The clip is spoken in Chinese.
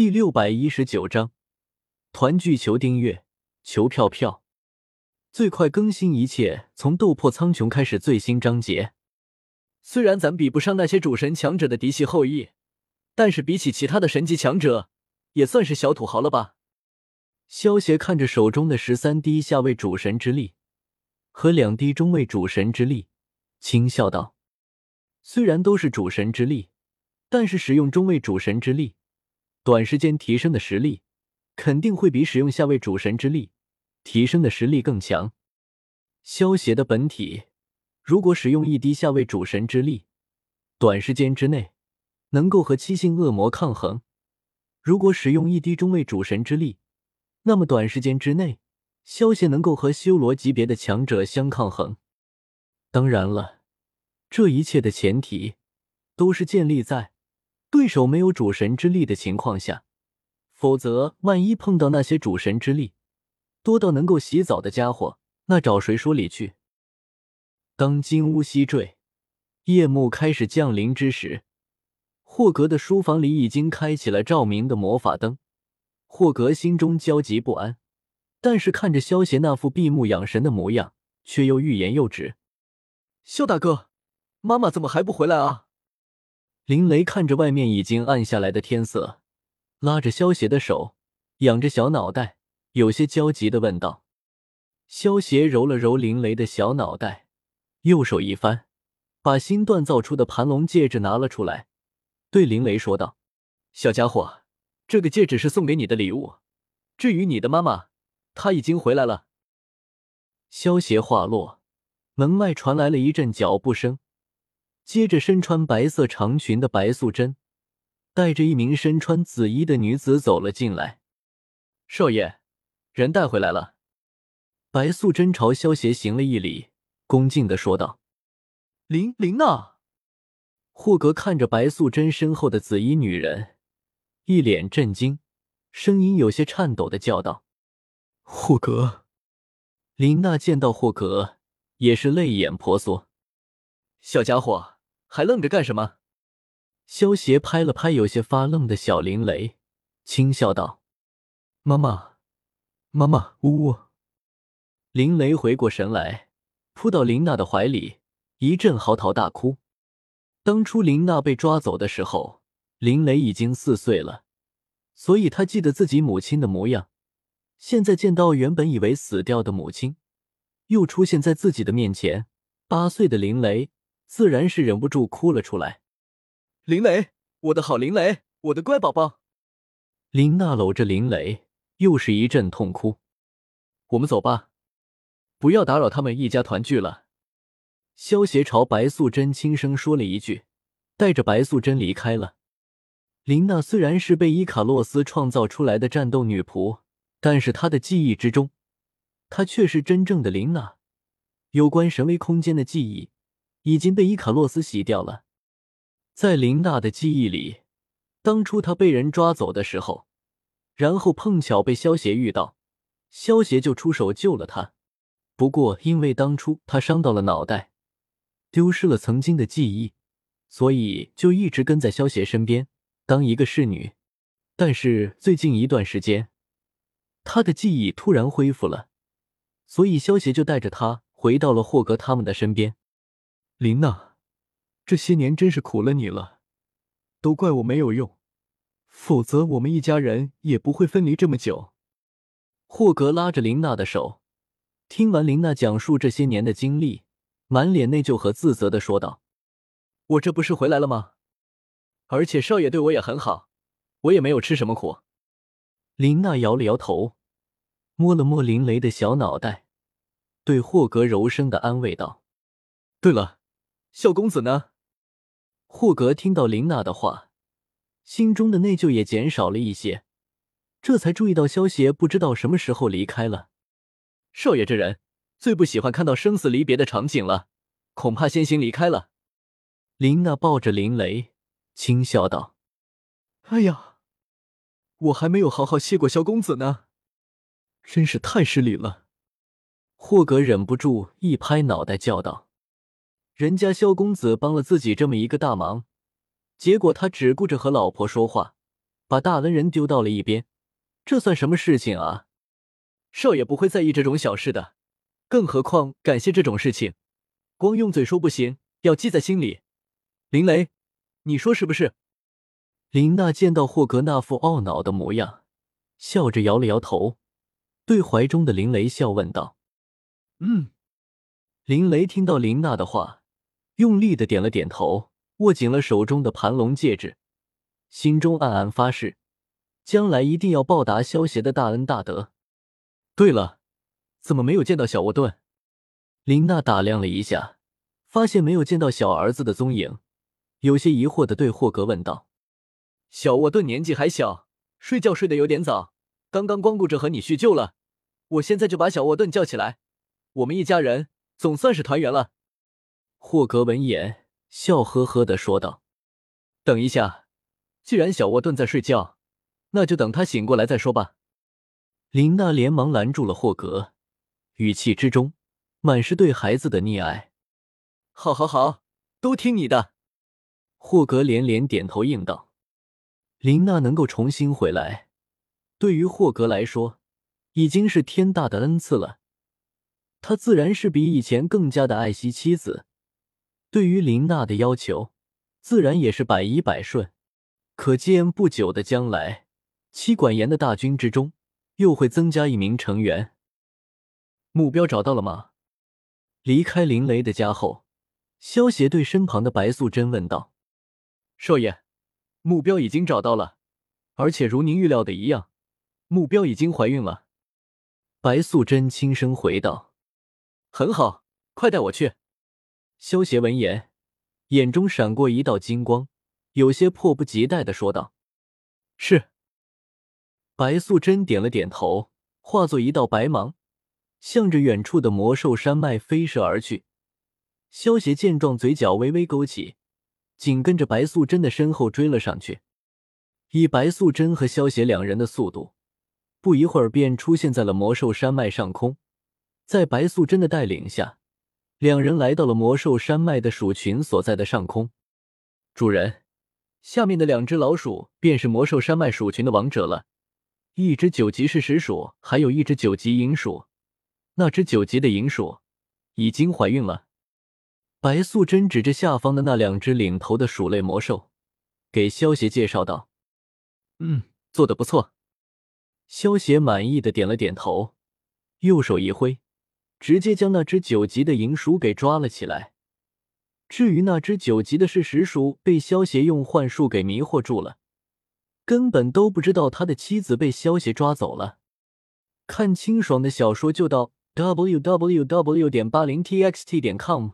第六百一十九章，团聚求订阅，求票票，最快更新，一切从斗破苍穹开始。最新章节。虽然咱比不上那些主神强者的嫡系后裔，但是比起其他的神级强者，也算是小土豪了吧？萧协看着手中的十三滴下位主神之力和两滴中位主神之力，轻笑道：“虽然都是主神之力，但是使用中位主神之力。”短时间提升的实力肯定会比使用下位主神之力提升的实力更强。萧协的本体如果使用一滴下位主神之力，短时间之内能够和七星恶魔抗衡；如果使用一滴中位主神之力，那么短时间之内萧协能够和修罗级别的强者相抗衡。当然了，这一切的前提都是建立在。对手没有主神之力的情况下，否则万一碰到那些主神之力多到能够洗澡的家伙，那找谁说理去？当金乌西坠，夜幕开始降临之时，霍格的书房里已经开启了照明的魔法灯。霍格心中焦急不安，但是看着萧邪那副闭目养神的模样，却又欲言又止。萧大哥，妈妈怎么还不回来啊？林雷看着外面已经暗下来的天色，拉着萧邪的手，仰着小脑袋，有些焦急的问道。萧邪揉了揉林雷的小脑袋，右手一翻，把新锻造出的盘龙戒指拿了出来，对林雷说道：“小家伙，这个戒指是送给你的礼物。至于你的妈妈，她已经回来了。”萧邪话落，门外传来了一阵脚步声。接着，身穿白色长裙的白素贞带着一名身穿紫衣的女子走了进来。少爷，人带回来了。白素贞朝萧协行了一礼，恭敬的说道：“林林娜。”霍格看着白素贞身后的紫衣女人，一脸震惊，声音有些颤抖的叫道：“霍格！”林娜见到霍格，也是泪眼婆娑。小家伙。还愣着干什么？萧协拍了拍有些发愣的小林雷，轻笑道：“妈妈，妈妈，呜呜。”林雷回过神来，扑到林娜的怀里，一阵嚎啕大哭。当初林娜被抓走的时候，林雷已经四岁了，所以他记得自己母亲的模样。现在见到原本以为死掉的母亲，又出现在自己的面前，八岁的林雷。自然是忍不住哭了出来。林雷，我的好林雷，我的乖宝宝。林娜搂着林雷，又是一阵痛哭。我们走吧，不要打扰他们一家团聚了。萧协朝白素贞轻声说了一句，带着白素贞离开了。林娜虽然是被伊卡洛斯创造出来的战斗女仆，但是她的记忆之中，她却是真正的林娜。有关神威空间的记忆。已经被伊卡洛斯洗掉了。在林娜的记忆里，当初她被人抓走的时候，然后碰巧被萧协遇到，萧协就出手救了她。不过因为当初他伤到了脑袋，丢失了曾经的记忆，所以就一直跟在萧协身边当一个侍女。但是最近一段时间，他的记忆突然恢复了，所以萧协就带着他回到了霍格他们的身边。林娜，这些年真是苦了你了，都怪我没有用，否则我们一家人也不会分离这么久。霍格拉着林娜的手，听完林娜讲述这些年的经历，满脸内疚和自责的说道：“我这不是回来了吗？而且少爷对我也很好，我也没有吃什么苦。”林娜摇了摇头，摸了摸林雷的小脑袋，对霍格柔声的安慰道：“对了。”萧公子呢？霍格听到林娜的话，心中的内疚也减少了一些，这才注意到萧邪不知道什么时候离开了。少爷这人最不喜欢看到生死离别的场景了，恐怕先行离开了。林娜抱着林雷，轻笑道：“哎呀，我还没有好好谢过萧公子呢，真是太失礼了。”霍格忍不住一拍脑袋，叫道。人家萧公子帮了自己这么一个大忙，结果他只顾着和老婆说话，把大恩人丢到了一边。这算什么事情啊？少爷不会在意这种小事的，更何况感谢这种事情，光用嘴说不行，要记在心里。林雷，你说是不是？林娜见到霍格那副懊恼的模样，笑着摇了摇头，对怀中的林雷笑问道：“嗯。”林雷听到林娜的话，用力的点了点头，握紧了手中的盘龙戒指，心中暗暗发誓，将来一定要报答萧邪的大恩大德。对了，怎么没有见到小沃顿？林娜打量了一下，发现没有见到小儿子的踪影，有些疑惑的对霍格问道：“小沃顿年纪还小，睡觉睡得有点早，刚刚光顾着和你叙旧了。我现在就把小沃顿叫起来，我们一家人总算是团圆了。”霍格闻言笑呵呵的说道：“等一下，既然小沃顿在睡觉，那就等他醒过来再说吧。”林娜连忙拦住了霍格，语气之中满是对孩子的溺爱。“好，好，好，都听你的。”霍格连连点头应道。林娜能够重新回来，对于霍格来说已经是天大的恩赐了。他自然是比以前更加的爱惜妻子，对于林娜的要求，自然也是百依百顺。可见不久的将来，妻管严的大军之中。又会增加一名成员。目标找到了吗？离开林雷的家后，萧协对身旁的白素贞问道：“少爷，目标已经找到了，而且如您预料的一样，目标已经怀孕了。”白素贞轻声回道：“很好，快带我去。”萧协闻言，眼中闪过一道金光，有些迫不及待的说道：“是。”白素贞点了点头，化作一道白芒，向着远处的魔兽山脉飞射而去。萧协见状，嘴角微微勾起，紧跟着白素贞的身后追了上去。以白素贞和萧协两人的速度，不一会儿便出现在了魔兽山脉上空。在白素贞的带领下，两人来到了魔兽山脉的鼠群所在的上空。主人，下面的两只老鼠便是魔兽山脉鼠群的王者了。一只九级是石鼠，还有一只九级银鼠。那只九级的银鼠已经怀孕了。白素贞指着下方的那两只领头的鼠类魔兽，给萧协介绍道：“嗯，做的不错。”萧协满意的点了点头，右手一挥，直接将那只九级的银鼠给抓了起来。至于那只九级的是实鼠，被萧协用幻术给迷惑住了。根本都不知道他的妻子被萧协抓走了。看清爽的小说就到 w w w. 点八零 t x t 点 com。